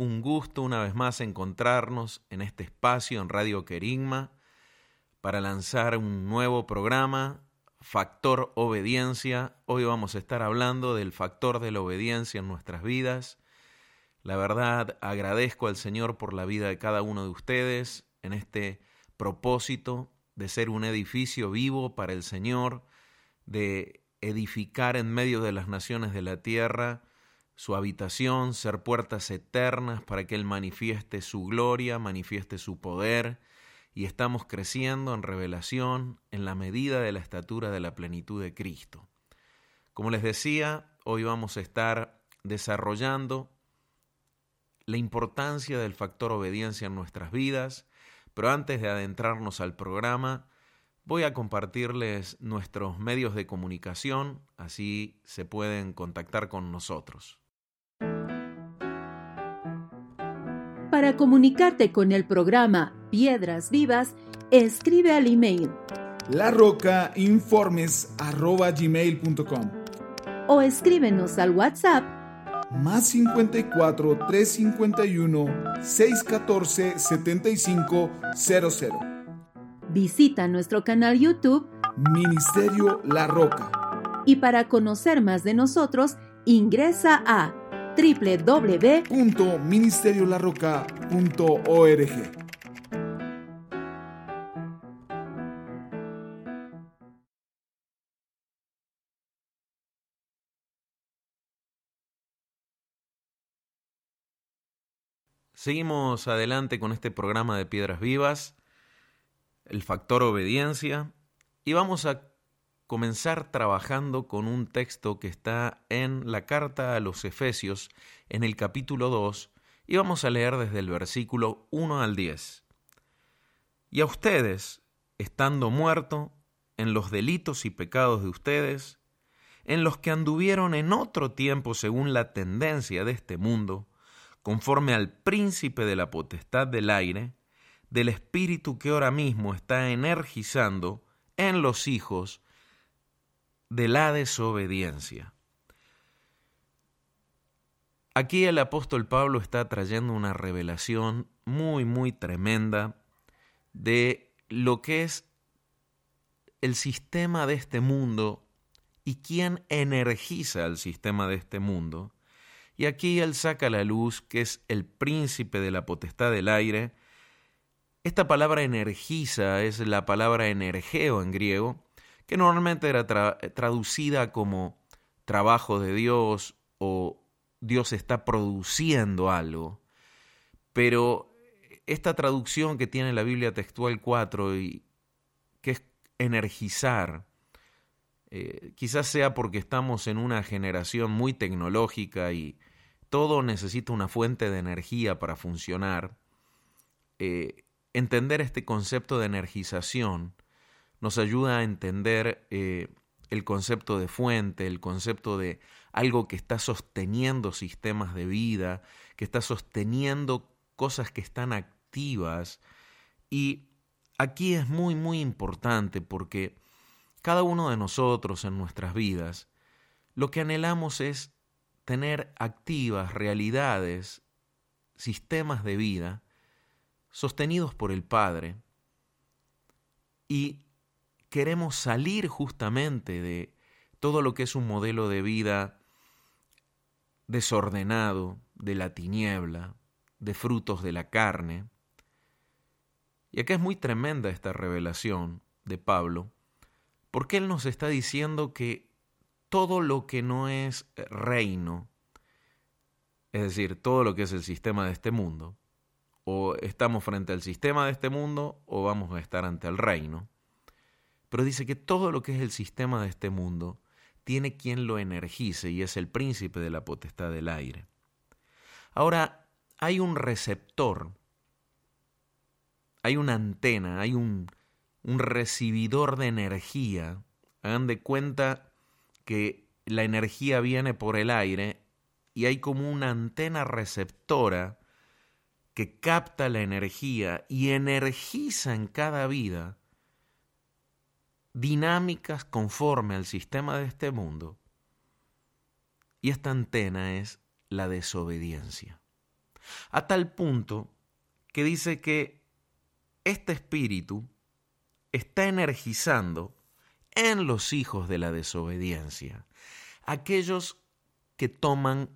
un gusto una vez más encontrarnos en este espacio en Radio Querigma para lanzar un nuevo programa, Factor Obediencia. Hoy vamos a estar hablando del factor de la obediencia en nuestras vidas. La verdad, agradezco al Señor por la vida de cada uno de ustedes en este propósito de ser un edificio vivo para el Señor, de edificar en medio de las naciones de la tierra su habitación, ser puertas eternas para que Él manifieste su gloria, manifieste su poder, y estamos creciendo en revelación en la medida de la estatura de la plenitud de Cristo. Como les decía, hoy vamos a estar desarrollando la importancia del factor obediencia en nuestras vidas, pero antes de adentrarnos al programa, voy a compartirles nuestros medios de comunicación, así se pueden contactar con nosotros. Para comunicarte con el programa Piedras Vivas, escribe al email larrocainformes.gmail.com o escríbenos al WhatsApp más 54 351 614 7500. Visita nuestro canal YouTube Ministerio La Roca. Y para conocer más de nosotros, ingresa a www.ministeriolarroca.org. Seguimos adelante con este programa de Piedras Vivas, el factor obediencia, y vamos a comenzar trabajando con un texto que está en la carta a los Efesios, en el capítulo 2, y vamos a leer desde el versículo 1 al 10. Y a ustedes, estando muerto en los delitos y pecados de ustedes, en los que anduvieron en otro tiempo según la tendencia de este mundo, conforme al príncipe de la potestad del aire, del espíritu que ahora mismo está energizando en los hijos de la desobediencia. Aquí el apóstol Pablo está trayendo una revelación muy, muy tremenda de lo que es el sistema de este mundo y quién energiza el sistema de este mundo. Y aquí él saca la luz que es el príncipe de la potestad del aire. Esta palabra energiza es la palabra energeo en griego, que normalmente era traducida como trabajo de Dios o Dios está produciendo algo. Pero esta traducción que tiene la Biblia textual 4 y que es energizar, eh, quizás sea porque estamos en una generación muy tecnológica y todo necesita una fuente de energía para funcionar. Eh, entender este concepto de energización nos ayuda a entender eh, el concepto de fuente, el concepto de algo que está sosteniendo sistemas de vida, que está sosteniendo cosas que están activas. Y aquí es muy, muy importante porque cada uno de nosotros en nuestras vidas, lo que anhelamos es tener activas realidades, sistemas de vida, sostenidos por el Padre. Y queremos salir justamente de todo lo que es un modelo de vida desordenado, de la tiniebla, de frutos de la carne. Y acá es muy tremenda esta revelación de Pablo, porque él nos está diciendo que todo lo que no es reino, es decir, todo lo que es el sistema de este mundo, o estamos frente al sistema de este mundo o vamos a estar ante el reino, pero dice que todo lo que es el sistema de este mundo tiene quien lo energice y es el príncipe de la potestad del aire. Ahora, hay un receptor hay una antena, hay un, un recibidor de energía. Hagan de cuenta que la energía viene por el aire y hay como una antena receptora que capta la energía y energiza en cada vida dinámicas conforme al sistema de este mundo. Y esta antena es la desobediencia. A tal punto que dice que este espíritu está energizando en los hijos de la desobediencia, aquellos que toman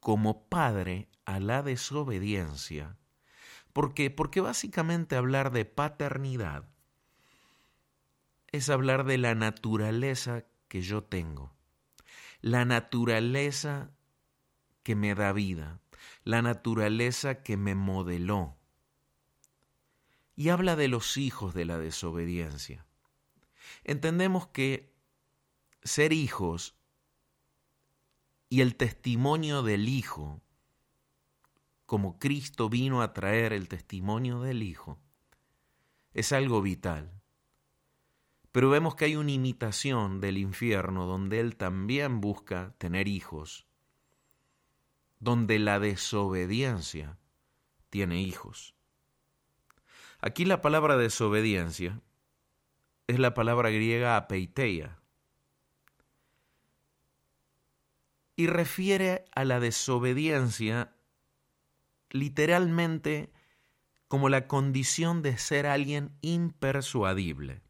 como padre a la desobediencia. ¿Por qué? Porque básicamente hablar de paternidad es hablar de la naturaleza que yo tengo, la naturaleza que me da vida, la naturaleza que me modeló. Y habla de los hijos de la desobediencia. Entendemos que ser hijos y el testimonio del Hijo, como Cristo vino a traer el testimonio del Hijo, es algo vital. Pero vemos que hay una imitación del infierno donde Él también busca tener hijos, donde la desobediencia tiene hijos. Aquí la palabra desobediencia es la palabra griega apeiteia y refiere a la desobediencia literalmente como la condición de ser alguien impersuadible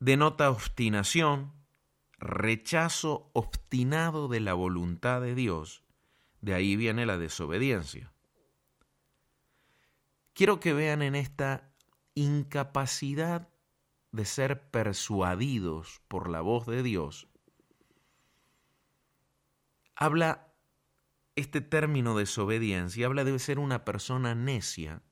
denota obstinación, rechazo obstinado de la voluntad de Dios. De ahí viene la desobediencia. Quiero que vean en esta incapacidad de ser persuadidos por la voz de Dios. Habla este término desobediencia, habla de ser una persona necia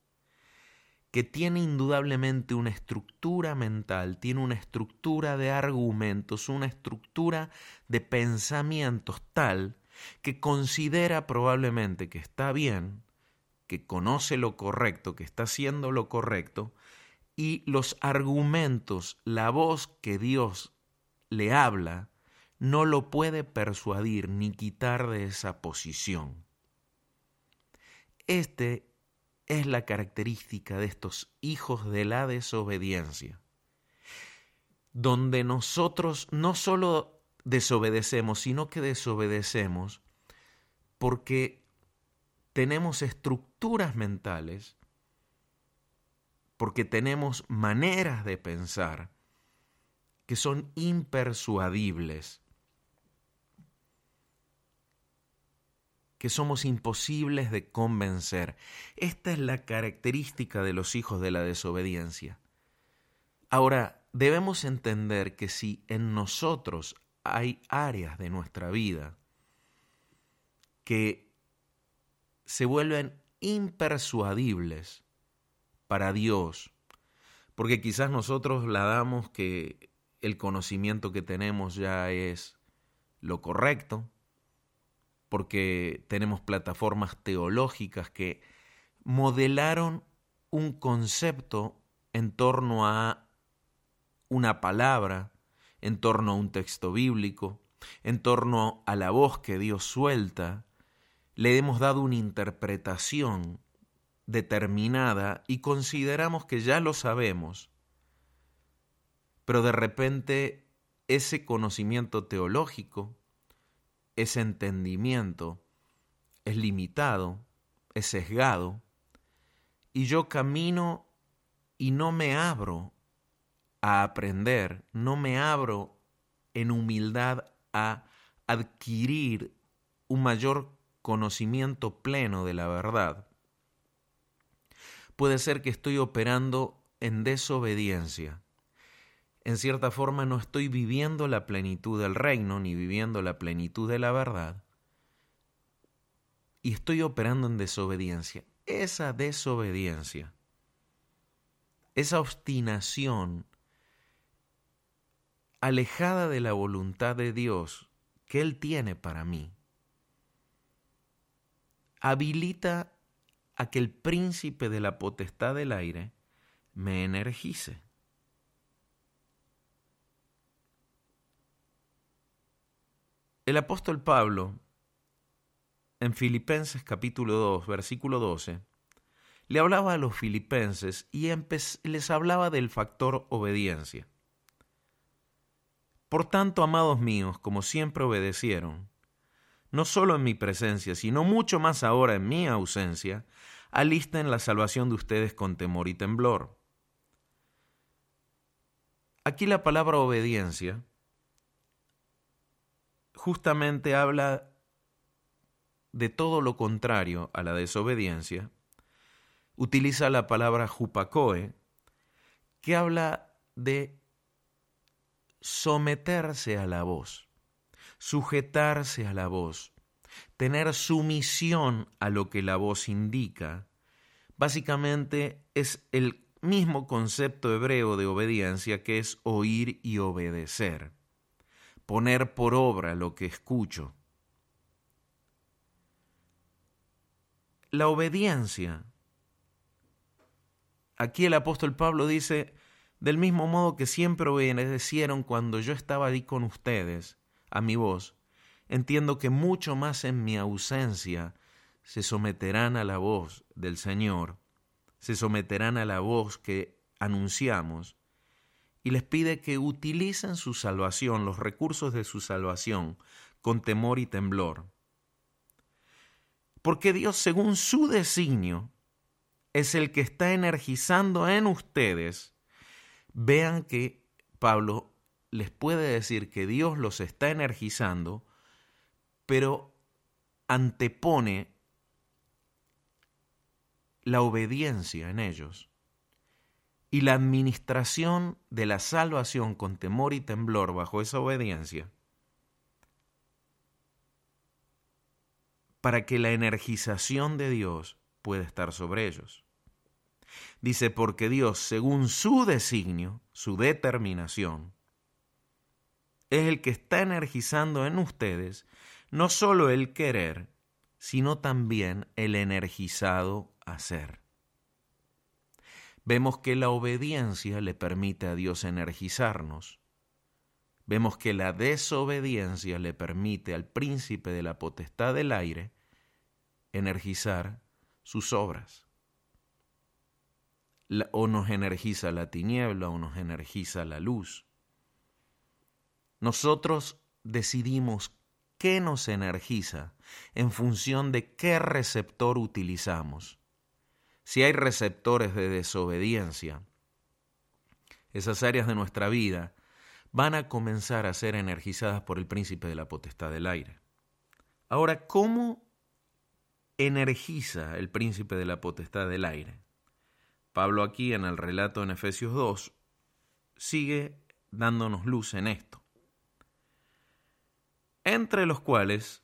que tiene indudablemente una estructura mental, tiene una estructura de argumentos, una estructura de pensamientos tal que considera probablemente que está bien, que conoce lo correcto, que está haciendo lo correcto, y los argumentos, la voz que Dios le habla, no lo puede persuadir ni quitar de esa posición. Este es la característica de estos hijos de la desobediencia, donde nosotros no solo desobedecemos, sino que desobedecemos porque tenemos estructuras mentales, porque tenemos maneras de pensar que son impersuadibles que somos imposibles de convencer. Esta es la característica de los hijos de la desobediencia. Ahora, debemos entender que si en nosotros hay áreas de nuestra vida que se vuelven impersuadibles para Dios, porque quizás nosotros la damos que el conocimiento que tenemos ya es lo correcto, porque tenemos plataformas teológicas que modelaron un concepto en torno a una palabra, en torno a un texto bíblico, en torno a la voz que Dios suelta, le hemos dado una interpretación determinada y consideramos que ya lo sabemos, pero de repente ese conocimiento teológico ese entendimiento es limitado, es sesgado, y yo camino y no me abro a aprender, no me abro en humildad a adquirir un mayor conocimiento pleno de la verdad. Puede ser que estoy operando en desobediencia en cierta forma no estoy viviendo la plenitud del reino ni viviendo la plenitud de la verdad y estoy operando en desobediencia. Esa desobediencia, esa obstinación alejada de la voluntad de Dios que Él tiene para mí, habilita a que el príncipe de la potestad del aire me energice. El apóstol Pablo, en Filipenses capítulo 2, versículo 12, le hablaba a los filipenses y les hablaba del factor obediencia. Por tanto, amados míos, como siempre obedecieron, no solo en mi presencia, sino mucho más ahora en mi ausencia, alisten la salvación de ustedes con temor y temblor. Aquí la palabra obediencia justamente habla de todo lo contrario a la desobediencia, utiliza la palabra jupacoe, que habla de someterse a la voz, sujetarse a la voz, tener sumisión a lo que la voz indica. Básicamente es el mismo concepto hebreo de obediencia que es oír y obedecer poner por obra lo que escucho. La obediencia. Aquí el apóstol Pablo dice, del mismo modo que siempre obedecieron cuando yo estaba ahí con ustedes, a mi voz, entiendo que mucho más en mi ausencia se someterán a la voz del Señor, se someterán a la voz que anunciamos, y les pide que utilicen su salvación, los recursos de su salvación, con temor y temblor. Porque Dios, según su designio, es el que está energizando en ustedes. Vean que Pablo les puede decir que Dios los está energizando, pero antepone la obediencia en ellos y la administración de la salvación con temor y temblor bajo esa obediencia, para que la energización de Dios pueda estar sobre ellos. Dice, porque Dios, según su designio, su determinación, es el que está energizando en ustedes no solo el querer, sino también el energizado hacer vemos que la obediencia le permite a Dios energizarnos. Vemos que la desobediencia le permite al príncipe de la potestad del aire energizar sus obras. o nos energiza la tiniebla o nos energiza la luz. Nosotros decidimos qué nos energiza en función de qué receptor utilizamos si hay receptores de desobediencia, esas áreas de nuestra vida van a comenzar a ser energizadas por el príncipe de la potestad del aire. Ahora, ¿cómo energiza el príncipe de la potestad del aire? Pablo aquí en el relato en Efesios 2 sigue dándonos luz en esto. Entre los cuales,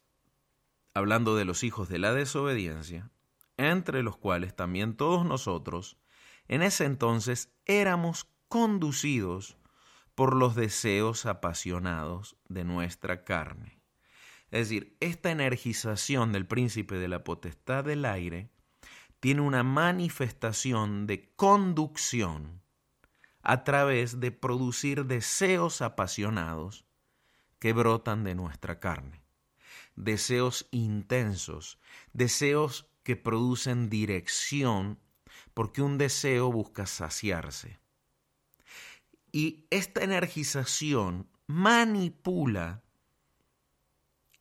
hablando de los hijos de la desobediencia, entre los cuales también todos nosotros, en ese entonces éramos conducidos por los deseos apasionados de nuestra carne. Es decir, esta energización del príncipe de la potestad del aire tiene una manifestación de conducción a través de producir deseos apasionados que brotan de nuestra carne. Deseos intensos, deseos que producen dirección porque un deseo busca saciarse. Y esta energización manipula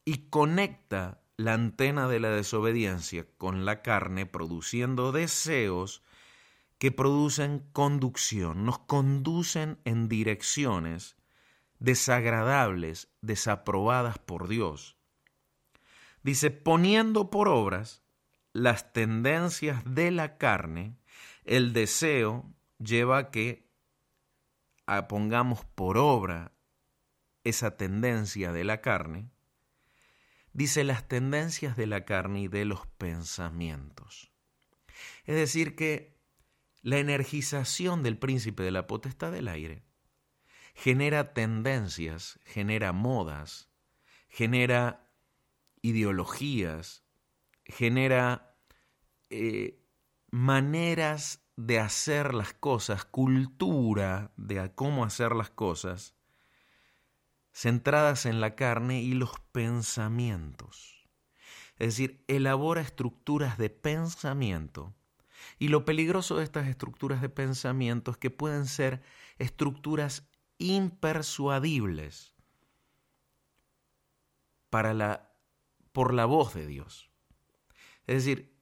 y conecta la antena de la desobediencia con la carne, produciendo deseos que producen conducción, nos conducen en direcciones desagradables, desaprobadas por Dios. Dice, poniendo por obras las tendencias de la carne, el deseo lleva a que pongamos por obra esa tendencia de la carne, dice las tendencias de la carne y de los pensamientos. Es decir, que la energización del príncipe de la potestad del aire genera tendencias, genera modas, genera ideologías, genera eh, maneras de hacer las cosas, cultura de cómo hacer las cosas, centradas en la carne y los pensamientos. Es decir, elabora estructuras de pensamiento. Y lo peligroso de estas estructuras de pensamiento es que pueden ser estructuras impersuadibles para la, por la voz de Dios. Es decir,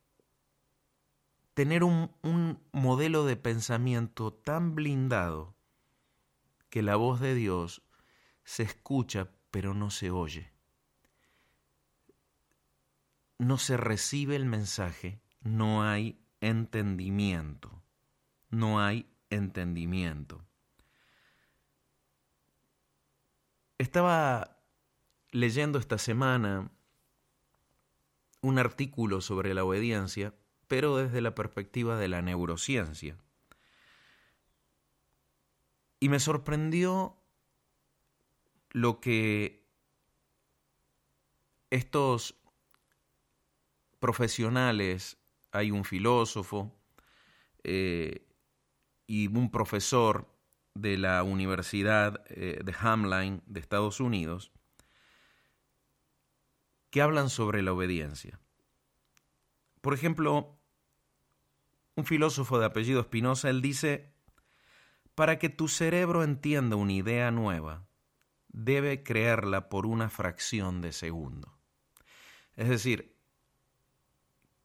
tener un, un modelo de pensamiento tan blindado que la voz de Dios se escucha pero no se oye. No se recibe el mensaje, no hay entendimiento. No hay entendimiento. Estaba leyendo esta semana un artículo sobre la obediencia, pero desde la perspectiva de la neurociencia. Y me sorprendió lo que estos profesionales, hay un filósofo eh, y un profesor de la Universidad eh, de Hamline de Estados Unidos, que hablan sobre la obediencia. Por ejemplo, un filósofo de apellido Spinoza, él dice, para que tu cerebro entienda una idea nueva, debe creerla por una fracción de segundo. Es decir,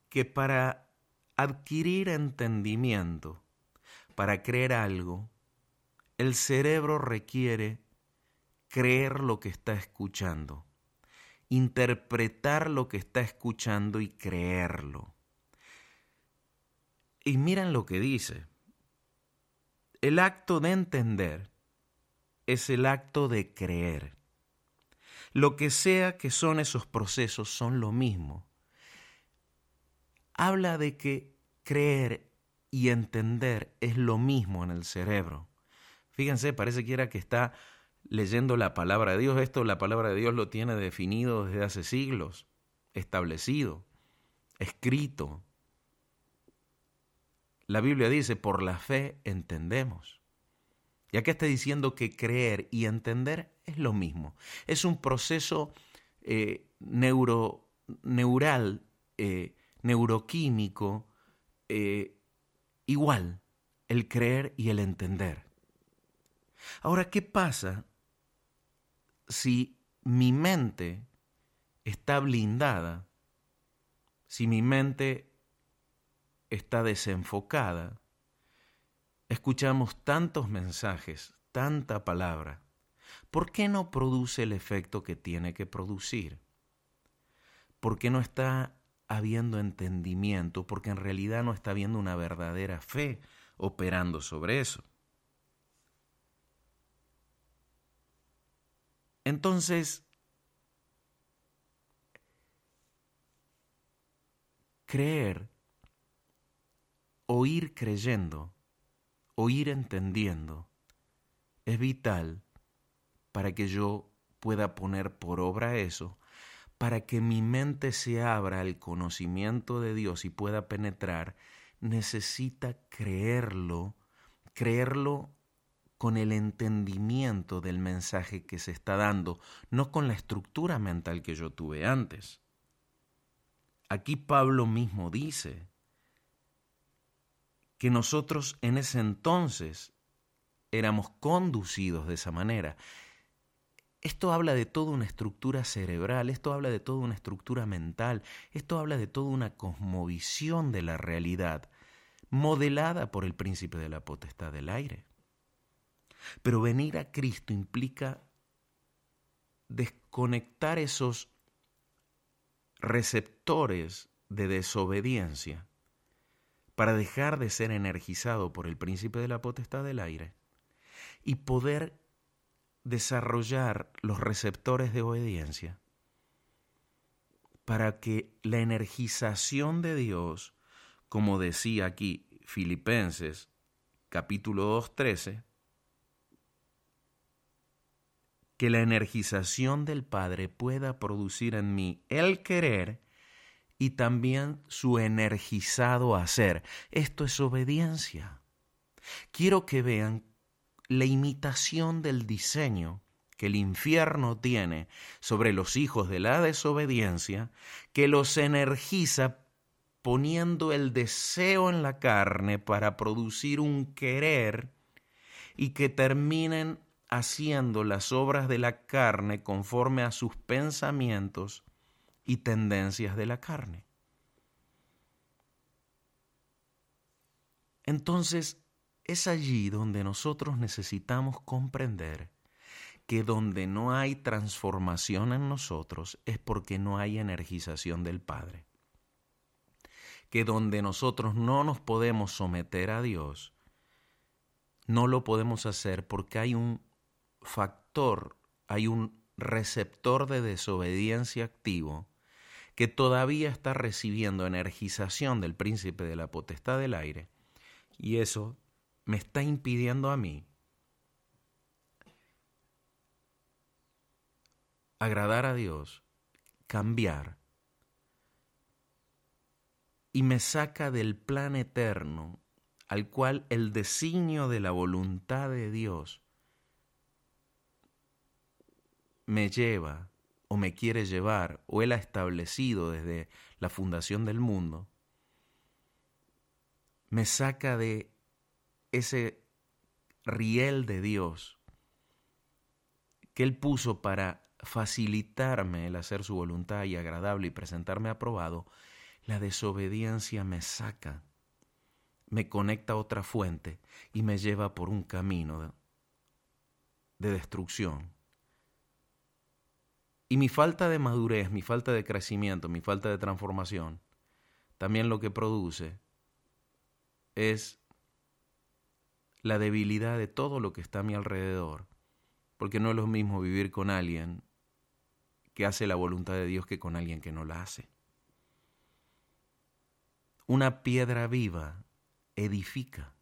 que para adquirir entendimiento, para creer algo, el cerebro requiere creer lo que está escuchando, interpretar lo que está escuchando y creerlo. Y miren lo que dice. El acto de entender es el acto de creer. Lo que sea que son esos procesos son lo mismo. Habla de que creer y entender es lo mismo en el cerebro. Fíjense, parece que era que está leyendo la palabra de Dios. Esto la palabra de Dios lo tiene definido desde hace siglos, establecido, escrito. La Biblia dice, por la fe entendemos. Y acá está diciendo que creer y entender es lo mismo. Es un proceso eh, neural, eh, neuroquímico, eh, igual, el creer y el entender. Ahora, ¿qué pasa si mi mente está blindada, si mi mente está desenfocada? Escuchamos tantos mensajes, tanta palabra. ¿Por qué no produce el efecto que tiene que producir? ¿Por qué no está habiendo entendimiento? Porque en realidad no está habiendo una verdadera fe operando sobre eso. Entonces, creer o ir creyendo o ir entendiendo es vital para que yo pueda poner por obra eso, para que mi mente se abra al conocimiento de Dios y pueda penetrar, necesita creerlo, creerlo con el entendimiento del mensaje que se está dando, no con la estructura mental que yo tuve antes. Aquí Pablo mismo dice, que nosotros en ese entonces éramos conducidos de esa manera. Esto habla de toda una estructura cerebral, esto habla de toda una estructura mental, esto habla de toda una cosmovisión de la realidad, modelada por el príncipe de la potestad del aire. Pero venir a Cristo implica desconectar esos receptores de desobediencia para dejar de ser energizado por el príncipe de la potestad del aire y poder desarrollar los receptores de obediencia para que la energización de Dios, como decía aquí Filipenses capítulo 2.13, que la energización del Padre pueda producir en mí el querer y también su energizado hacer. Esto es obediencia. Quiero que vean la imitación del diseño que el infierno tiene sobre los hijos de la desobediencia, que los energiza poniendo el deseo en la carne para producir un querer y que terminen haciendo las obras de la carne conforme a sus pensamientos y tendencias de la carne. Entonces, es allí donde nosotros necesitamos comprender que donde no hay transformación en nosotros es porque no hay energización del Padre. Que donde nosotros no nos podemos someter a Dios, no lo podemos hacer porque hay un factor, hay un receptor de desobediencia activo que todavía está recibiendo energización del príncipe de la potestad del aire y eso me está impidiendo a mí agradar a Dios, cambiar, y me saca del plan eterno al cual el designio de la voluntad de Dios me lleva o me quiere llevar o Él ha establecido desde la fundación del mundo, me saca de ese riel de Dios que Él puso para facilitarme el hacer su voluntad y agradable y presentarme aprobado, la desobediencia me saca, me conecta a otra fuente y me lleva por un camino de, destrucción. Y mi falta de madurez, mi falta de crecimiento, mi falta de transformación, también lo que produce es la debilidad de todo lo que está a mi alrededor, porque no es lo mismo vivir con alguien que hace la voluntad de Dios que con alguien que no la hace. Una piedra viva edifica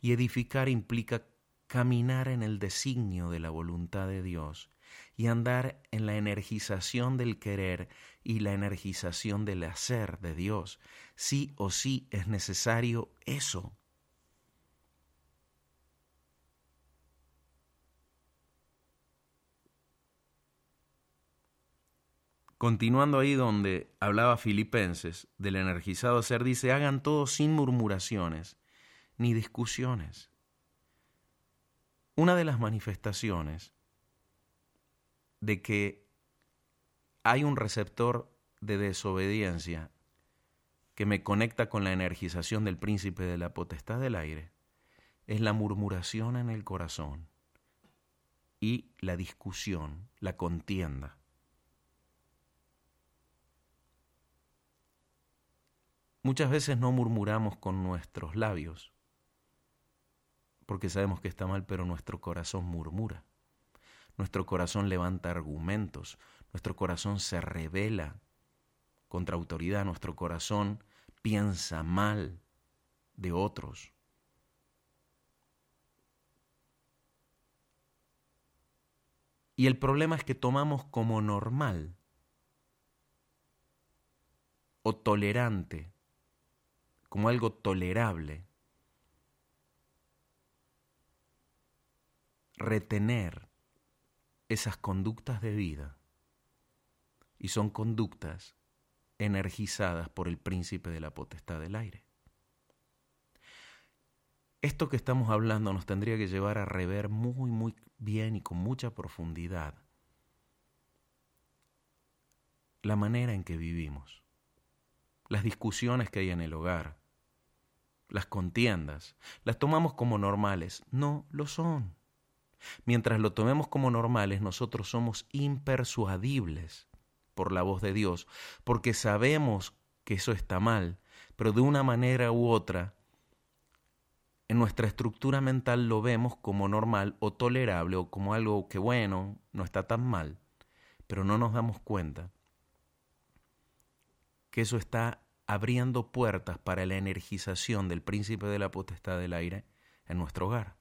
y edificar implica caminar en el designio de la voluntad de Dios y andar en la energización del querer y la energización del hacer de Dios. Sí o sí es necesario eso Continuando ahí donde hablaba Filipenses del energizado ser, dice, hagan todo sin murmuraciones ni discusiones. Una de las manifestaciones de que hay un receptor de desobediencia que me conecta con la energización del príncipe de la potestad del aire es la murmuración en el corazón y la discusión, la contienda. Muchas veces no murmuramos con nuestros labios, porque sabemos que está mal, pero nuestro corazón murmura. Nuestro corazón levanta argumentos, nuestro corazón se revela contra autoridad, nuestro corazón piensa mal de otros. Y el problema es que tomamos como normal o tolerante como algo tolerable. Retener esas conductas de vida y son conductas energizadas por el príncipe de la potestad del aire. Esto que estamos hablando nos tendría que llevar a rever muy, muy bien y con mucha profundidad la manera en que vivimos, las discusiones que hay en el hogar, las contiendas, las tomamos como normales. No lo son. Mientras lo tomemos como normales, nosotros somos impersuadibles por la voz de Dios, porque sabemos que eso está mal, pero de una manera u otra, en nuestra estructura mental lo vemos como normal o tolerable o como algo que bueno, no está tan mal, pero no nos damos cuenta que eso está abriendo puertas para la energización del príncipe de la potestad del aire en nuestro hogar.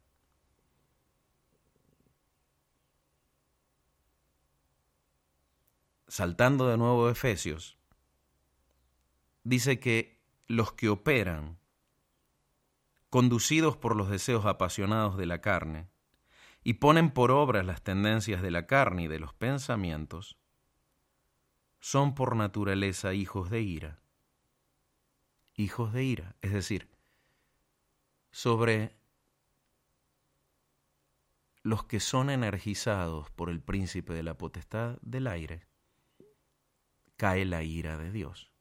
Saltando de nuevo a Efesios, dice que los que operan, conducidos por los deseos apasionados de la carne, y ponen por obra las tendencias de la carne y de los pensamientos, son por naturaleza hijos de ira. Hijos de ira, es decir, sobre los que son energizados por el príncipe de la potestad del aire, cae la ira de Dios.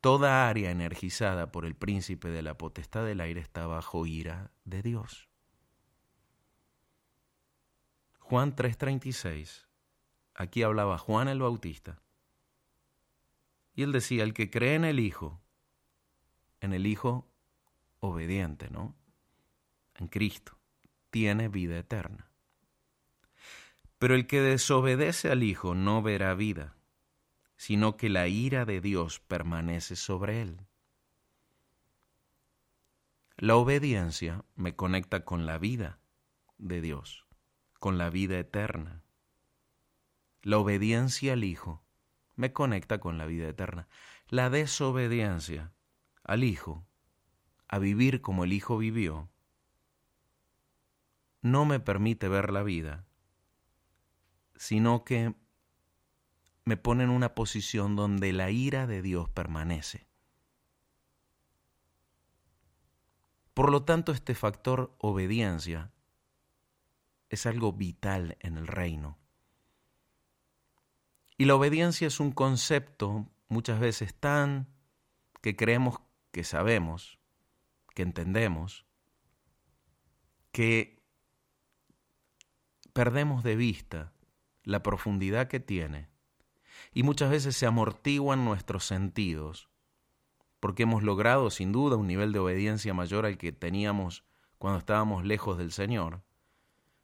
Toda área energizada por el príncipe de la potestad del aire está bajo ira de Dios. Juan 3:36, aquí hablaba Juan el Bautista, y él decía, el que cree en el Hijo, en el Hijo obediente, ¿no? En Cristo, tiene vida eterna. Pero el que desobedece al Hijo no verá vida, sino que la ira de Dios permanece sobre él. La obediencia me conecta con la vida de Dios, con la vida eterna. La obediencia al Hijo me conecta con la vida eterna. La desobediencia al Hijo, a vivir como el Hijo vivió, no me permite ver la vida, sino que me pone en una posición donde la ira de Dios permanece. Por lo tanto, este factor obediencia es algo vital en el reino. Y la obediencia es un concepto muchas veces tan que creemos que sabemos, que entendemos, que perdemos de vista la profundidad que tiene y muchas veces se amortiguan nuestros sentidos porque hemos logrado sin duda un nivel de obediencia mayor al que teníamos cuando estábamos lejos del Señor,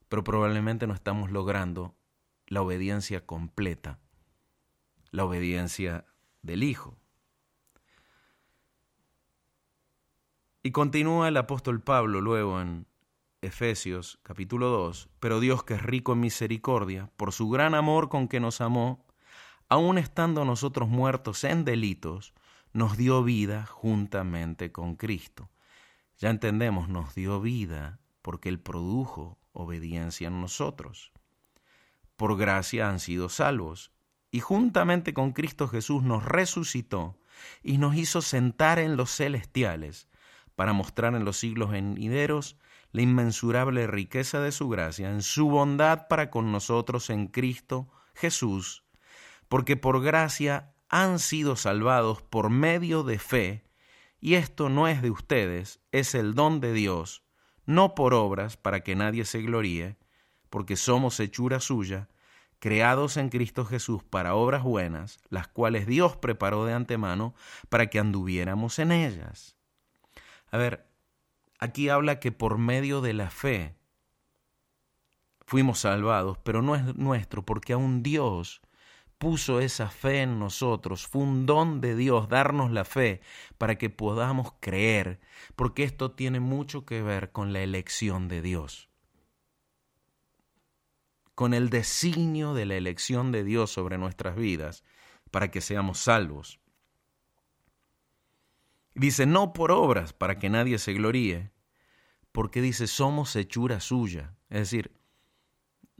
pero probablemente no estamos logrando la obediencia completa la obediencia del Hijo. Y continúa el apóstol Pablo luego en Efesios capítulo 2, pero Dios que es rico en misericordia, por su gran amor con que nos amó, aun estando nosotros muertos en delitos, nos dio vida juntamente con Cristo. Ya entendemos, nos dio vida porque Él produjo obediencia en nosotros. Por gracia han sido salvos y juntamente con Cristo Jesús nos resucitó y nos hizo sentar en los celestiales para mostrar en los siglos venideros la inmensurable riqueza de su gracia, en su bondad para con nosotros en Cristo Jesús, porque por gracia han sido salvados por medio de fe, y esto no es de ustedes, es el don de Dios, no por obras para que nadie se gloríe, porque somos hechura suya, creados en Cristo Jesús para obras buenas, las cuales Dios preparó de antemano para que anduviéramos en ellas. A ver, aquí habla que por medio de la fe fuimos salvados, pero no es nuestro, porque aún Dios puso esa fe en nosotros, fue un don de Dios darnos la fe para que podamos creer, porque esto tiene mucho que ver con la elección de Dios con el designio de la elección de Dios sobre nuestras vidas para que seamos salvos. Dice, no por obras para que nadie se gloríe, porque dice, somos hechura suya. Es decir,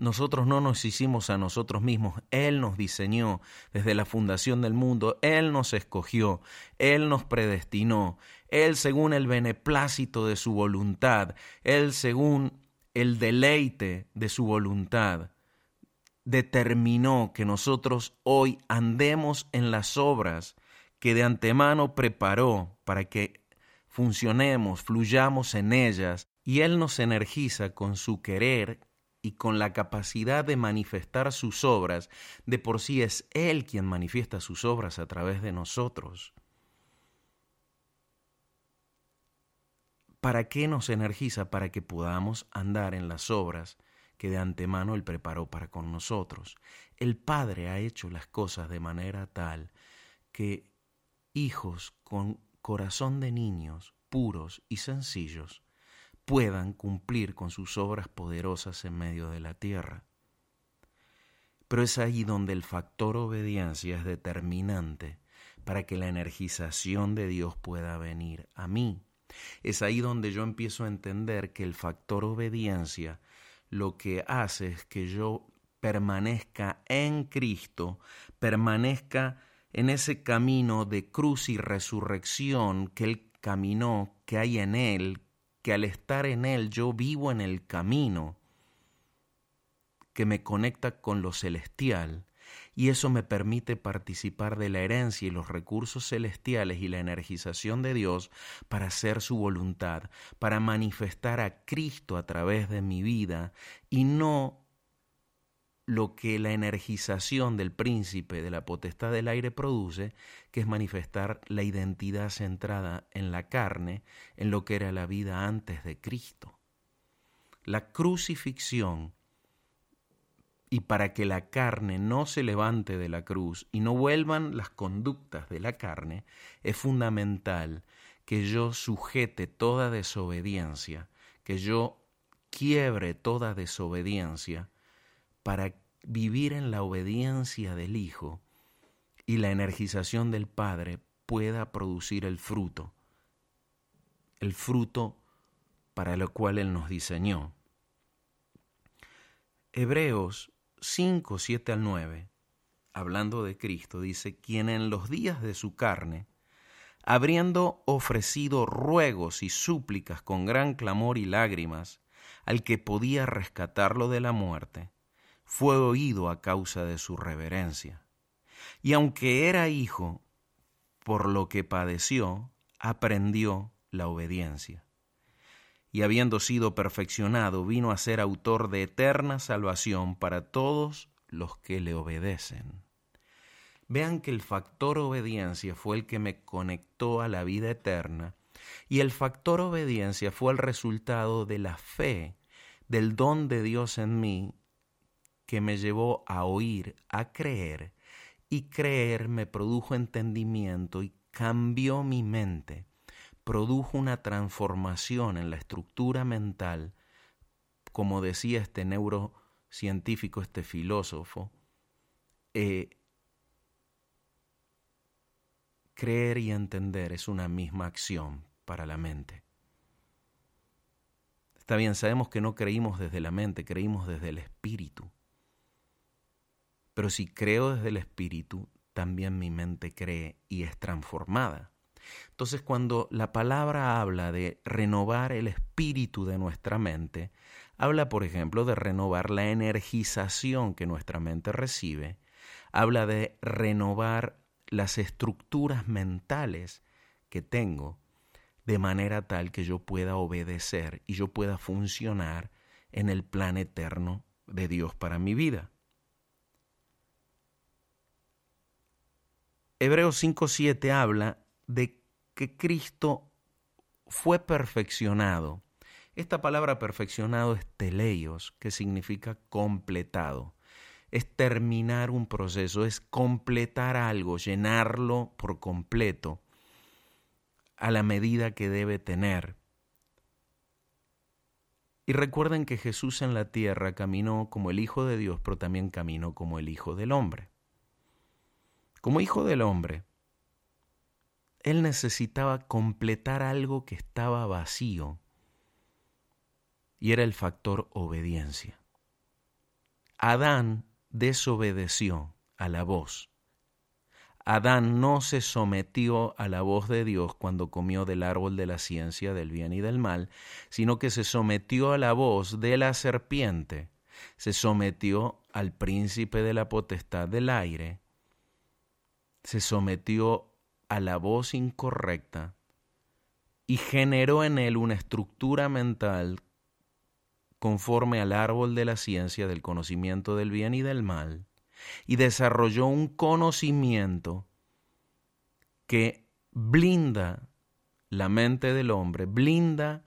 nosotros no nos hicimos a nosotros mismos, Él nos diseñó desde la fundación del mundo, Él nos escogió, Él nos predestinó, Él según el beneplácito de su voluntad, Él según el deleite de su voluntad, determinó que nosotros hoy andemos en las obras que de antemano preparó para que funcionemos, fluyamos en ellas, y Él nos energiza con su querer y con la capacidad de manifestar sus obras, de por sí es Él quien manifiesta sus obras a través de nosotros. ¿Para qué nos energiza? Para que podamos andar en las obras que de antemano Él preparó para con nosotros. El Padre ha hecho las cosas de manera tal que hijos con corazón de niños, puros y sencillos, puedan cumplir con sus obras poderosas en medio de la tierra. Pero es ahí donde el factor obediencia es determinante para que la energización de Dios pueda venir a mí. Es ahí donde yo empiezo a entender que el factor obediencia lo que hace es que yo permanezca en Cristo, permanezca en ese camino de cruz y resurrección que Él caminó, que hay en Él, que al estar en Él yo vivo en el camino que me conecta con lo celestial y eso me permite participar de la herencia y los recursos celestiales y la energización de Dios para hacer su voluntad, para manifestar a Cristo a través de mi vida y no lo que la energización del príncipe de la potestad del aire produce, que es manifestar la identidad centrada en la carne, en lo que era la vida antes de Cristo. La crucifixión y para que la carne no se levante de la cruz y no vuelvan las conductas de la carne, es fundamental que yo sujete toda desobediencia, que yo quiebre toda desobediencia para vivir en la obediencia del Hijo y la energización del Padre pueda producir el fruto, el fruto para lo cual Él nos diseñó. Hebreos 5, 7 al 9, hablando de Cristo, dice, quien en los días de su carne, habiendo ofrecido ruegos y súplicas con gran clamor y lágrimas al que podía rescatarlo de la muerte, fue oído a causa de su reverencia. Y aunque era hijo, por lo que padeció, aprendió la obediencia y habiendo sido perfeccionado, vino a ser autor de eterna salvación para todos los que le obedecen. Vean que el factor obediencia fue el que me conectó a la vida eterna y el factor obediencia fue el resultado de la fe, del don de Dios en mí, que me llevó a oír, a creer, y creer me produjo entendimiento y cambió mi mente produjo una transformación en la estructura mental, como decía este neurocientífico, este filósofo, eh, creer y entender es una misma acción para la mente. Está bien, sabemos que no creímos desde la mente, creímos desde el espíritu. Pero si creo desde el espíritu, también mi mente cree y es transformada. Entonces, cuando la palabra habla de renovar el espíritu de nuestra mente, habla, por ejemplo, de renovar la energización que nuestra mente recibe, habla de renovar las estructuras mentales que tengo, de manera tal que yo pueda obedecer y yo pueda funcionar en el plan eterno de Dios para mi vida. Hebreos 5.7 habla de que Cristo fue perfeccionado. Esta palabra perfeccionado es teleios, que significa completado. Es terminar un proceso, es completar algo, llenarlo por completo a la medida que debe tener. Y recuerden que Jesús en la tierra caminó como el Hijo de Dios, pero también caminó como el Hijo del Hombre. Como Hijo del Hombre, él necesitaba completar algo que estaba vacío y era el factor obediencia. Adán desobedeció a la voz. Adán no se sometió a la voz de Dios cuando comió del árbol de la ciencia del bien y del mal, sino que se sometió a la voz de la serpiente, se sometió al príncipe de la potestad del aire, se sometió a la voz incorrecta y generó en él una estructura mental conforme al árbol de la ciencia del conocimiento del bien y del mal, y desarrolló un conocimiento que blinda la mente del hombre, blinda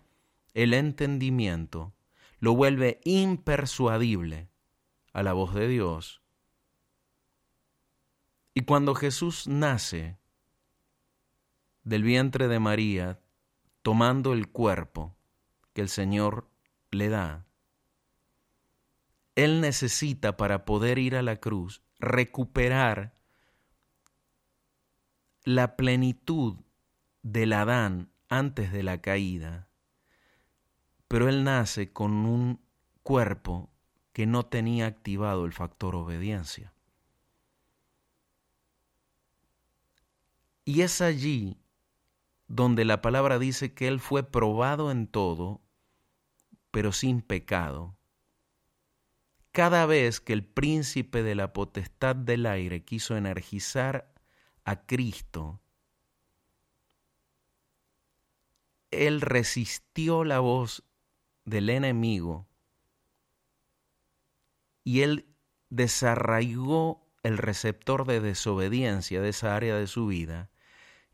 el entendimiento, lo vuelve impersuadible a la voz de Dios. Y cuando Jesús nace, del vientre de María, tomando el cuerpo que el Señor le da, Él necesita para poder ir a la cruz recuperar la plenitud del Adán antes de la caída, pero él nace con un cuerpo que no tenía activado el factor obediencia. Y es allí donde la palabra dice que él fue probado en todo, pero sin pecado. Cada vez que el príncipe de la potestad del aire quiso energizar a Cristo, él resistió la voz del enemigo y él desarraigó el receptor de desobediencia de esa área de su vida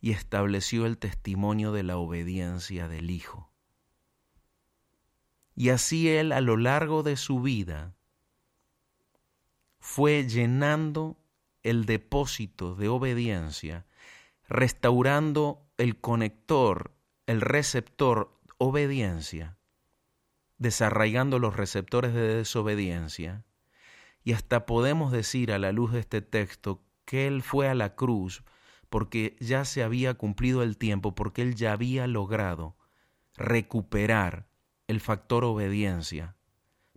y estableció el testimonio de la obediencia del Hijo. Y así él a lo largo de su vida fue llenando el depósito de obediencia, restaurando el conector, el receptor obediencia, desarraigando los receptores de desobediencia, y hasta podemos decir a la luz de este texto que Él fue a la cruz porque ya se había cumplido el tiempo, porque Él ya había logrado recuperar el factor obediencia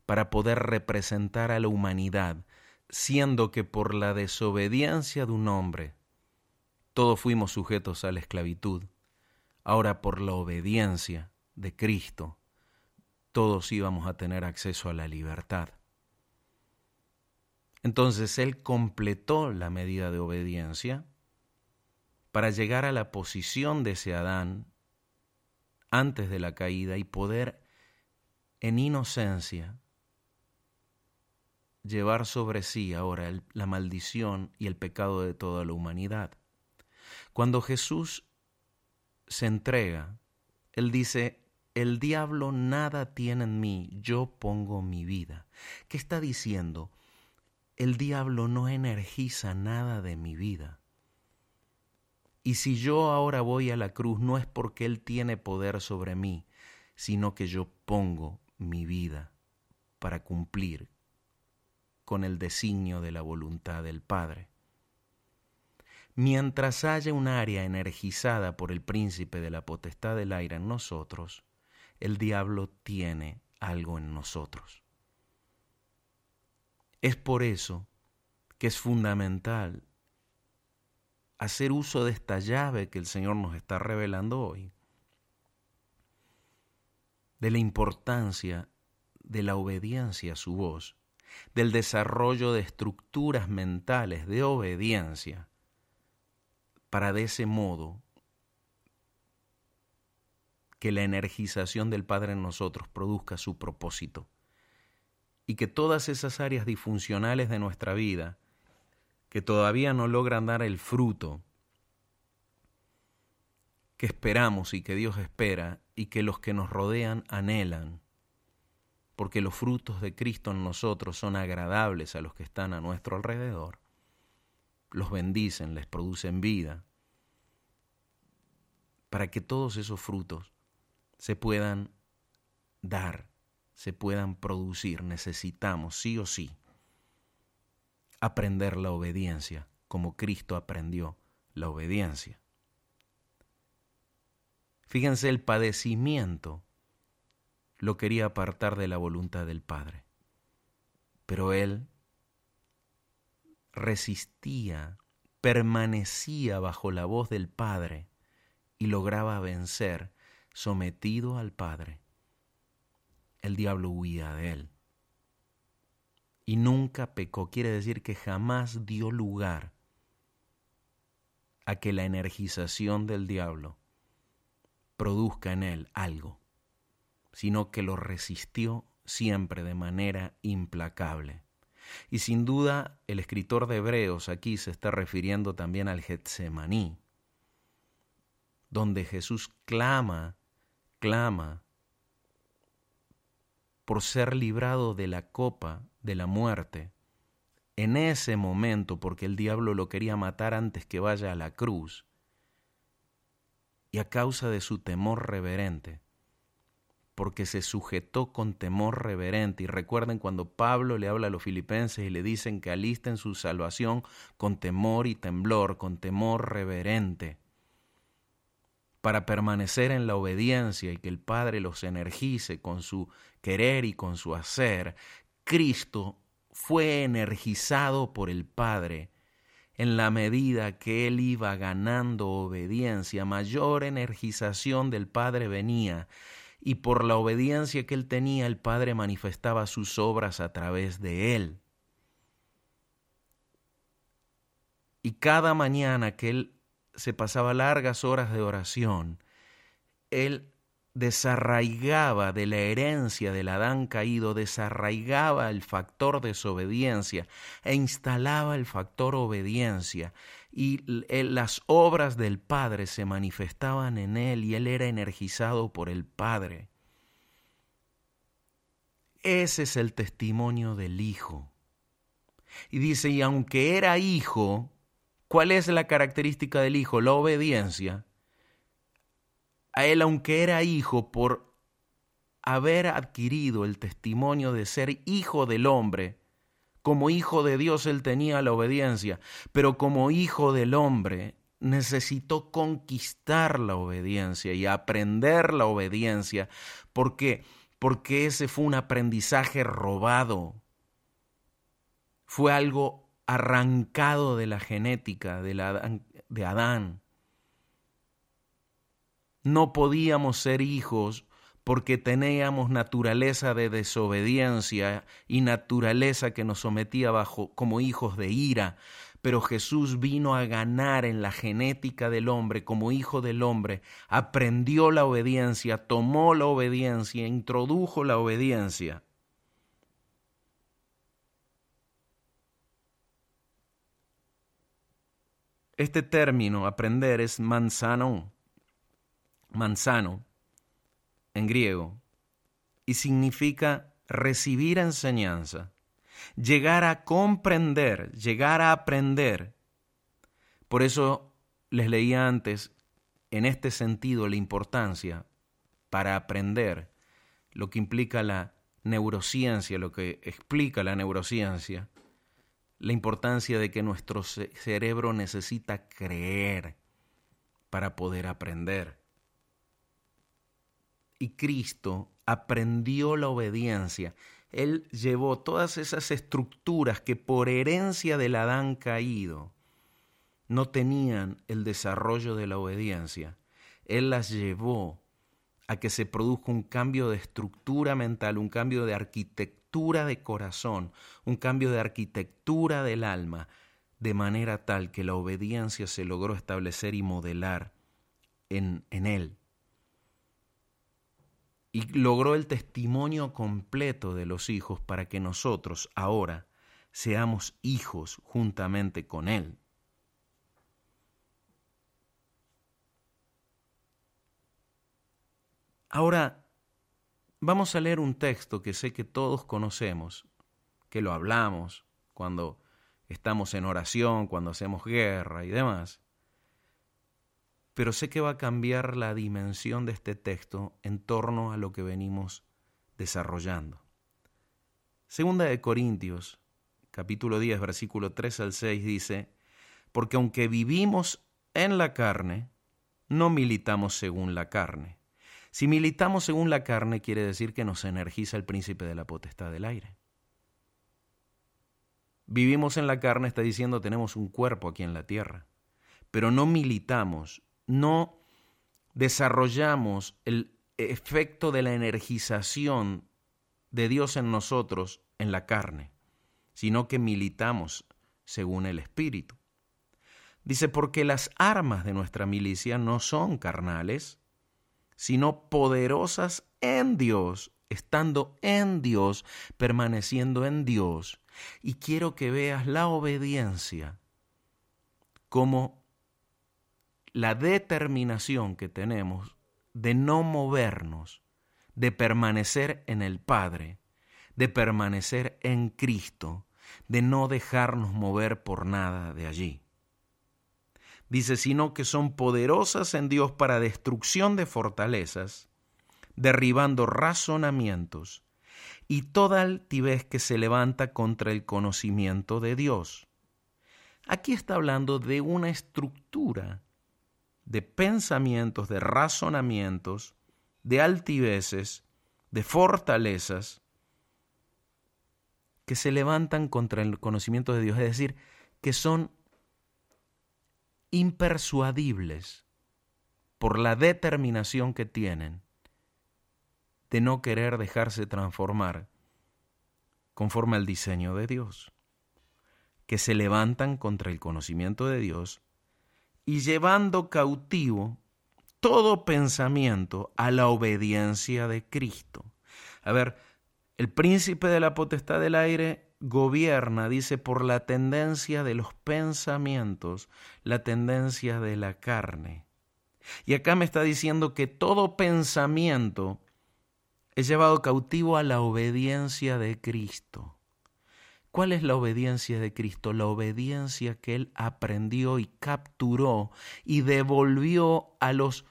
para poder representar a la humanidad, siendo que por la desobediencia de un hombre todos fuimos sujetos a la esclavitud, ahora por la obediencia de Cristo todos íbamos a tener acceso a la libertad. Entonces Él completó la medida de obediencia para llegar a la posición de ese Adán antes de la caída y poder en inocencia llevar sobre sí ahora la maldición y el pecado de toda la humanidad. Cuando Jesús se entrega, Él dice, el diablo nada tiene en mí, yo pongo mi vida. ¿Qué está diciendo? El diablo no energiza nada de mi vida. Y si yo ahora voy a la cruz no es porque Él tiene poder sobre mí, sino que yo pongo mi vida para cumplir con el designio de la voluntad del Padre. Mientras haya un área energizada por el príncipe de la potestad del aire en nosotros, el diablo tiene algo en nosotros. Es por eso que es fundamental hacer uso de esta llave que el Señor nos está revelando hoy, de la importancia de la obediencia a su voz, del desarrollo de estructuras mentales de obediencia, para de ese modo que la energización del Padre en nosotros produzca su propósito y que todas esas áreas disfuncionales de nuestra vida que todavía no logran dar el fruto que esperamos y que Dios espera y que los que nos rodean anhelan, porque los frutos de Cristo en nosotros son agradables a los que están a nuestro alrededor, los bendicen, les producen vida, para que todos esos frutos se puedan dar, se puedan producir, necesitamos sí o sí aprender la obediencia, como Cristo aprendió la obediencia. Fíjense, el padecimiento lo quería apartar de la voluntad del Padre, pero él resistía, permanecía bajo la voz del Padre y lograba vencer sometido al Padre. El diablo huía de él y nunca pecó. Quiere decir que jamás dio lugar a que la energización del diablo produzca en él algo, sino que lo resistió siempre de manera implacable. Y sin duda el escritor de Hebreos aquí se está refiriendo también al Getsemaní, donde Jesús clama, clama por ser librado de la copa de la muerte, en ese momento, porque el diablo lo quería matar antes que vaya a la cruz, y a causa de su temor reverente, porque se sujetó con temor reverente. Y recuerden cuando Pablo le habla a los filipenses y le dicen que alisten su salvación con temor y temblor, con temor reverente, para permanecer en la obediencia y que el Padre los energice con su querer y con su hacer, Cristo fue energizado por el Padre en la medida que él iba ganando obediencia, mayor energización del Padre venía, y por la obediencia que él tenía, el Padre manifestaba sus obras a través de él. Y cada mañana que él se pasaba largas horas de oración, él desarraigaba de la herencia del Adán caído, desarraigaba el factor desobediencia e instalaba el factor obediencia y las obras del Padre se manifestaban en él y él era energizado por el Padre. Ese es el testimonio del Hijo. Y dice, y aunque era hijo, ¿cuál es la característica del Hijo? La obediencia a él, aunque era hijo, por haber adquirido el testimonio de ser hijo del hombre, como hijo de Dios él tenía la obediencia, pero como hijo del hombre necesitó conquistar la obediencia y aprender la obediencia. ¿Por qué? Porque ese fue un aprendizaje robado. Fue algo arrancado de la genética de, la, de Adán. No podíamos ser hijos porque teníamos naturaleza de desobediencia y naturaleza que nos sometía bajo como hijos de ira, pero Jesús vino a ganar en la genética del hombre como hijo del hombre, aprendió la obediencia, tomó la obediencia, introdujo la obediencia. Este término, aprender, es manzano, manzano en griego y significa recibir enseñanza, llegar a comprender, llegar a aprender. Por eso les leía antes, en este sentido, la importancia para aprender lo que implica la neurociencia, lo que explica la neurociencia, la importancia de que nuestro cerebro necesita creer para poder aprender y Cristo aprendió la obediencia. Él llevó todas esas estructuras que por herencia del Adán caído no tenían el desarrollo de la obediencia. Él las llevó a que se produzca un cambio de estructura mental, un cambio de arquitectura de corazón, un cambio de arquitectura del alma, de manera tal que la obediencia se logró establecer y modelar en, en él y logró el testimonio completo de los hijos para que nosotros ahora seamos hijos juntamente con Él. Ahora, vamos a leer un texto que sé que todos conocemos, que lo hablamos cuando estamos en oración, cuando hacemos guerra y demás pero sé que va a cambiar la dimensión de este texto en torno a lo que venimos desarrollando. Segunda de Corintios, capítulo 10, versículo 3 al 6 dice, porque aunque vivimos en la carne, no militamos según la carne. Si militamos según la carne, quiere decir que nos energiza el príncipe de la potestad del aire. Vivimos en la carne, está diciendo, tenemos un cuerpo aquí en la tierra, pero no militamos, no desarrollamos el efecto de la energización de Dios en nosotros en la carne, sino que militamos según el Espíritu. Dice, porque las armas de nuestra milicia no son carnales, sino poderosas en Dios, estando en Dios, permaneciendo en Dios. Y quiero que veas la obediencia como la determinación que tenemos de no movernos, de permanecer en el Padre, de permanecer en Cristo, de no dejarnos mover por nada de allí. Dice, sino que son poderosas en Dios para destrucción de fortalezas, derribando razonamientos y toda altivez que se levanta contra el conocimiento de Dios. Aquí está hablando de una estructura de pensamientos, de razonamientos, de altiveces, de fortalezas que se levantan contra el conocimiento de Dios, es decir, que son impersuadibles por la determinación que tienen de no querer dejarse transformar conforme al diseño de Dios, que se levantan contra el conocimiento de Dios y llevando cautivo todo pensamiento a la obediencia de Cristo. A ver, el príncipe de la potestad del aire gobierna, dice, por la tendencia de los pensamientos, la tendencia de la carne. Y acá me está diciendo que todo pensamiento es llevado cautivo a la obediencia de Cristo. ¿Cuál es la obediencia de Cristo? La obediencia que Él aprendió y capturó y devolvió a los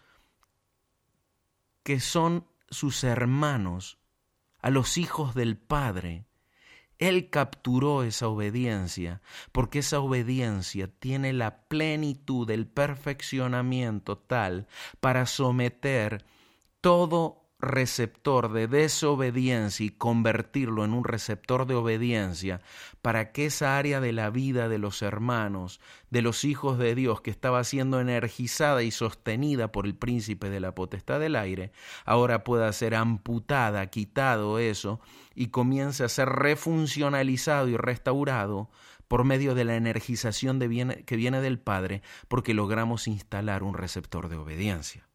que son sus hermanos, a los hijos del Padre. Él capturó esa obediencia, porque esa obediencia tiene la plenitud, el perfeccionamiento tal para someter todo receptor de desobediencia y convertirlo en un receptor de obediencia para que esa área de la vida de los hermanos, de los hijos de Dios que estaba siendo energizada y sostenida por el príncipe de la potestad del aire, ahora pueda ser amputada, quitado eso y comience a ser refuncionalizado y restaurado por medio de la energización que viene del Padre porque logramos instalar un receptor de obediencia.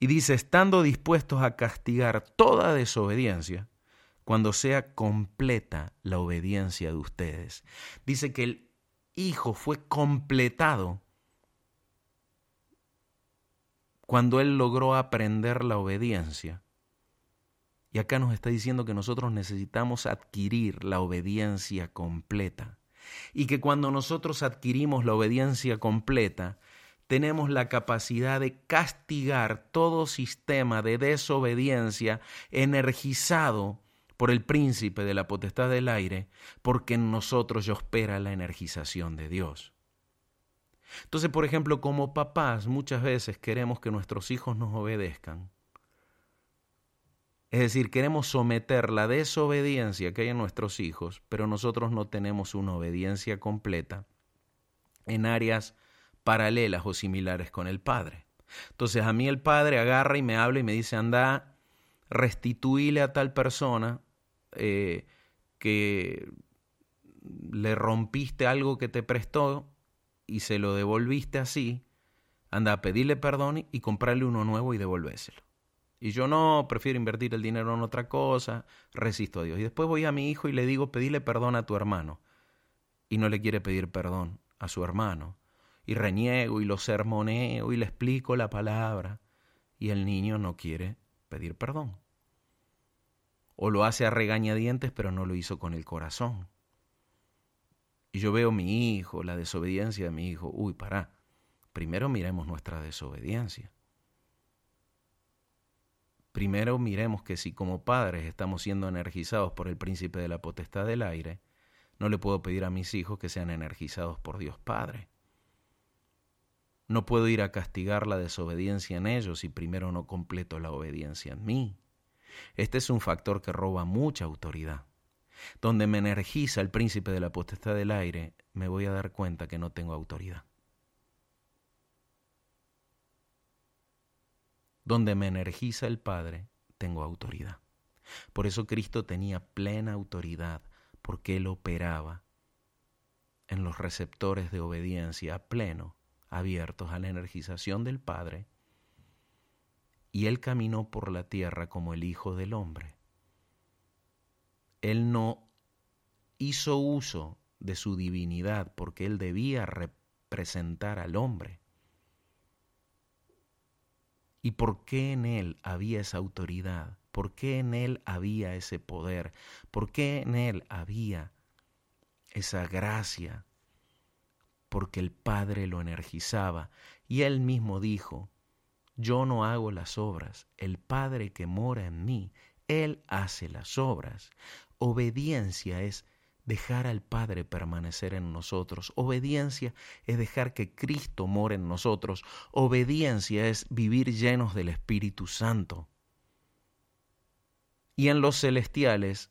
Y dice, estando dispuestos a castigar toda desobediencia cuando sea completa la obediencia de ustedes. Dice que el Hijo fue completado cuando Él logró aprender la obediencia. Y acá nos está diciendo que nosotros necesitamos adquirir la obediencia completa. Y que cuando nosotros adquirimos la obediencia completa, tenemos la capacidad de castigar todo sistema de desobediencia energizado por el príncipe de la potestad del aire, porque en nosotros opera la energización de Dios. Entonces, por ejemplo, como papás muchas veces queremos que nuestros hijos nos obedezcan. Es decir, queremos someter la desobediencia que hay en nuestros hijos, pero nosotros no tenemos una obediencia completa en áreas paralelas o similares con el Padre. Entonces a mí el Padre agarra y me habla y me dice, anda, restituíle a tal persona eh, que le rompiste algo que te prestó y se lo devolviste así, anda a pedirle perdón y comprarle uno nuevo y devolvéselo. Y yo no, prefiero invertir el dinero en otra cosa, resisto a Dios. Y después voy a mi hijo y le digo, pedile perdón a tu hermano. Y no le quiere pedir perdón a su hermano y reniego y lo sermoneo y le explico la palabra y el niño no quiere pedir perdón. O lo hace a regañadientes pero no lo hizo con el corazón. Y yo veo mi hijo, la desobediencia de mi hijo. Uy, para. Primero miremos nuestra desobediencia. Primero miremos que si como padres estamos siendo energizados por el príncipe de la potestad del aire, no le puedo pedir a mis hijos que sean energizados por Dios Padre. No puedo ir a castigar la desobediencia en ellos si primero no completo la obediencia en mí. Este es un factor que roba mucha autoridad. Donde me energiza el príncipe de la potestad del aire, me voy a dar cuenta que no tengo autoridad. Donde me energiza el Padre, tengo autoridad. Por eso Cristo tenía plena autoridad, porque Él operaba en los receptores de obediencia a pleno abiertos a la energización del Padre, y Él caminó por la tierra como el Hijo del Hombre. Él no hizo uso de su divinidad porque Él debía representar al hombre. ¿Y por qué en Él había esa autoridad? ¿Por qué en Él había ese poder? ¿Por qué en Él había esa gracia? Porque el Padre lo energizaba. Y él mismo dijo yo no hago las obras, el Padre que mora en mí, Él hace las obras. Obediencia es dejar al Padre permanecer en nosotros. Obediencia es dejar que Cristo more en nosotros. Obediencia es vivir llenos del Espíritu Santo. Y en los celestiales,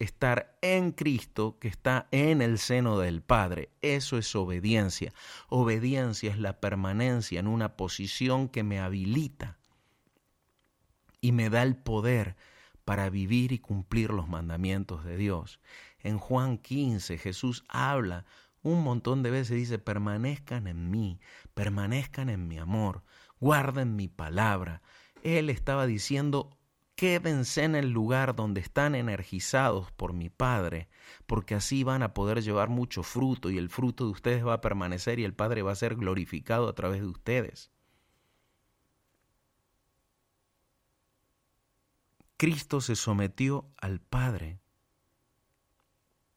estar en Cristo que está en el seno del Padre. Eso es obediencia. Obediencia es la permanencia en una posición que me habilita y me da el poder para vivir y cumplir los mandamientos de Dios. En Juan 15 Jesús habla un montón de veces, dice, permanezcan en mí, permanezcan en mi amor, guarden mi palabra. Él estaba diciendo, quédense en el lugar donde están energizados por mi Padre, porque así van a poder llevar mucho fruto y el fruto de ustedes va a permanecer y el Padre va a ser glorificado a través de ustedes. Cristo se sometió al Padre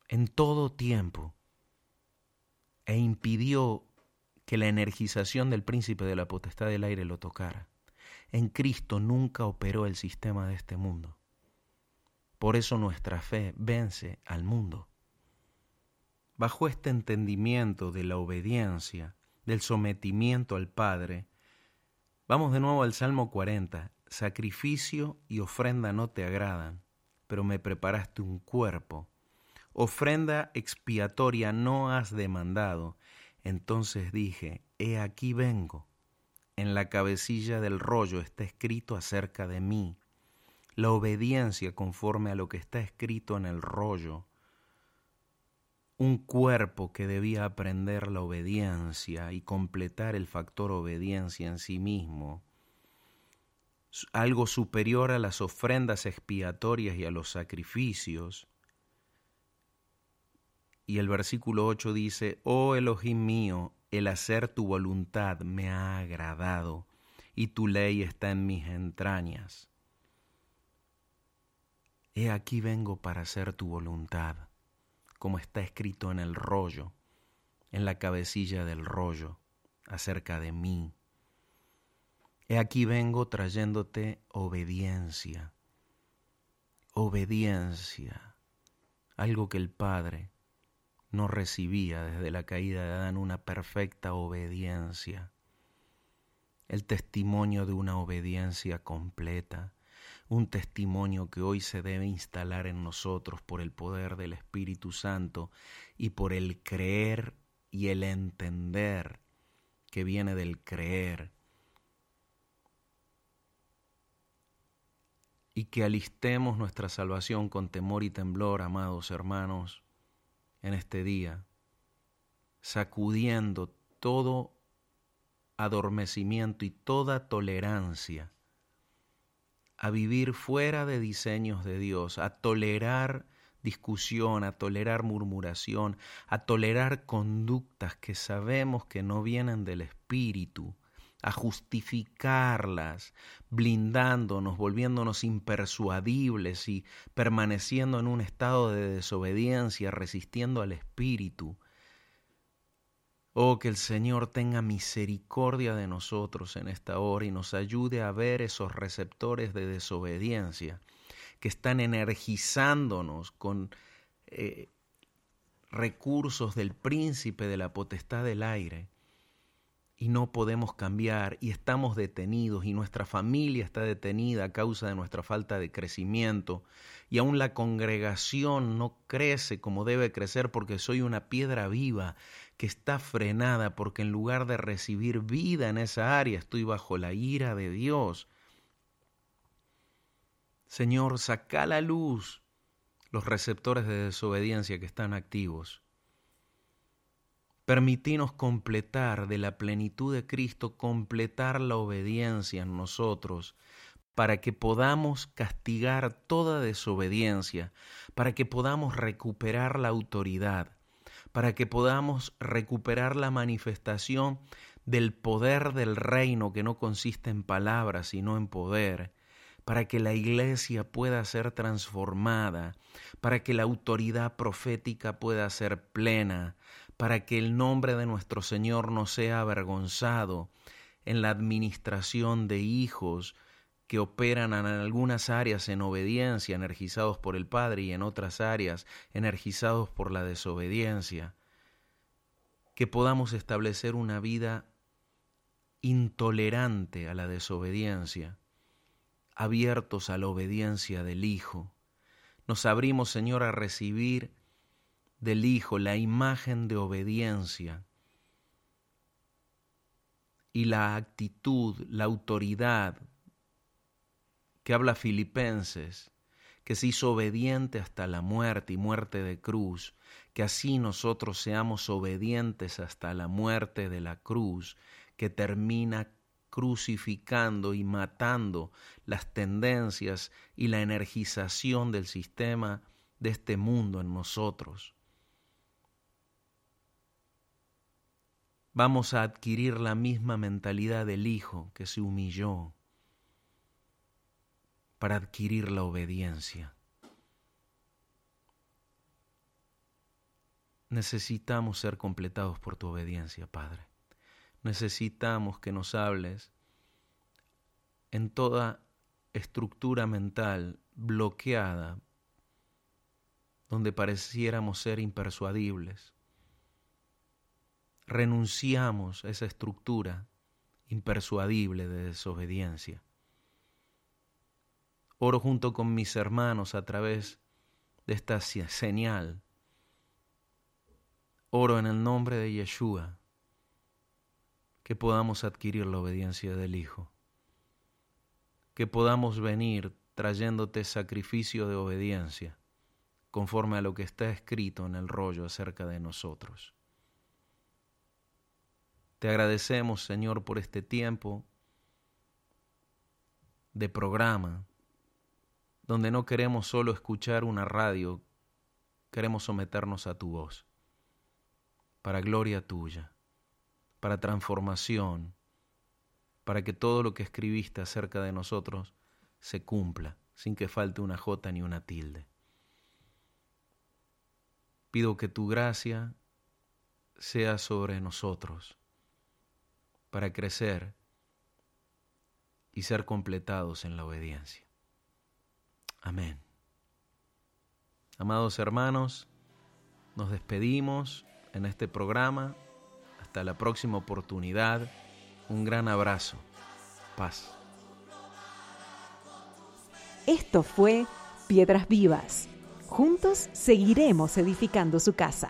en todo tiempo e impidió que la energización del príncipe de la potestad del aire lo tocara. En Cristo nunca operó el sistema de este mundo. Por eso nuestra fe vence al mundo. Bajo este entendimiento de la obediencia, del sometimiento al Padre, vamos de nuevo al Salmo 40. Sacrificio y ofrenda no te agradan, pero me preparaste un cuerpo ofrenda expiatoria no has demandado. Entonces dije, He aquí vengo. En la cabecilla del rollo está escrito acerca de mí, la obediencia conforme a lo que está escrito en el rollo, un cuerpo que debía aprender la obediencia y completar el factor obediencia en sí mismo, algo superior a las ofrendas expiatorias y a los sacrificios, y el versículo 8 dice, Oh Elohim mío, el hacer tu voluntad me ha agradado, y tu ley está en mis entrañas. He aquí vengo para hacer tu voluntad, como está escrito en el rollo, en la cabecilla del rollo, acerca de mí. He aquí vengo trayéndote obediencia, obediencia, algo que el Padre no recibía desde la caída de Adán una perfecta obediencia, el testimonio de una obediencia completa, un testimonio que hoy se debe instalar en nosotros por el poder del Espíritu Santo y por el creer y el entender que viene del creer. Y que alistemos nuestra salvación con temor y temblor, amados hermanos, en este día, sacudiendo todo adormecimiento y toda tolerancia a vivir fuera de diseños de Dios, a tolerar discusión, a tolerar murmuración, a tolerar conductas que sabemos que no vienen del Espíritu, a justificarlas, blindándonos, volviéndonos impersuadibles y permaneciendo en un estado de desobediencia, resistiendo al Espíritu. Oh, que el Señor tenga misericordia de nosotros en esta hora y nos ayude a ver esos receptores de desobediencia que están energizándonos con eh, recursos del príncipe de la potestad del aire y no podemos cambiar y estamos detenidos y nuestra familia está detenida a causa de nuestra falta de crecimiento y aún la congregación no crece como debe crecer porque soy una piedra viva que está frenada porque en lugar de recibir vida en esa área estoy bajo la ira de Dios. Señor, saca la luz los receptores de desobediencia que están activos Permitinos completar de la plenitud de Cristo, completar la obediencia en nosotros, para que podamos castigar toda desobediencia, para que podamos recuperar la autoridad, para que podamos recuperar la manifestación del poder del reino que no consiste en palabras, sino en poder, para que la iglesia pueda ser transformada, para que la autoridad profética pueda ser plena, para que el nombre de nuestro Señor no sea avergonzado en la administración de hijos que operan en algunas áreas en obediencia, energizados por el Padre, y en otras áreas energizados por la desobediencia, que podamos establecer una vida intolerante a la desobediencia, abiertos a la obediencia del Hijo. Nos abrimos, Señor, a recibir del Hijo la imagen de obediencia y la actitud, la autoridad que habla Filipenses, que se hizo obediente hasta la muerte y muerte de cruz, que así nosotros seamos obedientes hasta la muerte de la cruz, que termina crucificando y matando las tendencias y la energización del sistema de este mundo en nosotros. Vamos a adquirir la misma mentalidad del Hijo que se humilló para adquirir la obediencia. Necesitamos ser completados por tu obediencia, Padre. Necesitamos que nos hables en toda estructura mental bloqueada, donde pareciéramos ser impersuadibles. Renunciamos a esa estructura impersuadible de desobediencia Oro junto con mis hermanos a través de esta señal. Oro en el nombre de Yeshua que podamos adquirir la obediencia del Hijo, que podamos venir trayéndote sacrificio de obediencia, conforme a lo que está escrito en el rollo acerca de nosotros. Te agradecemos, Señor, por este tiempo de programa donde no queremos solo escuchar una radio, queremos someternos a tu voz, para gloria tuya, para transformación, para que todo lo que escribiste acerca de nosotros se cumpla, sin que falte una jota ni una tilde. Pido que tu gracia sea sobre nosotros, para crecer y ser completados en la obediencia. Amén. Amados hermanos, nos despedimos en este programa. Hasta la próxima oportunidad. Un gran abrazo. Paz. Esto fue Piedras Vivas. Juntos seguiremos edificando su casa.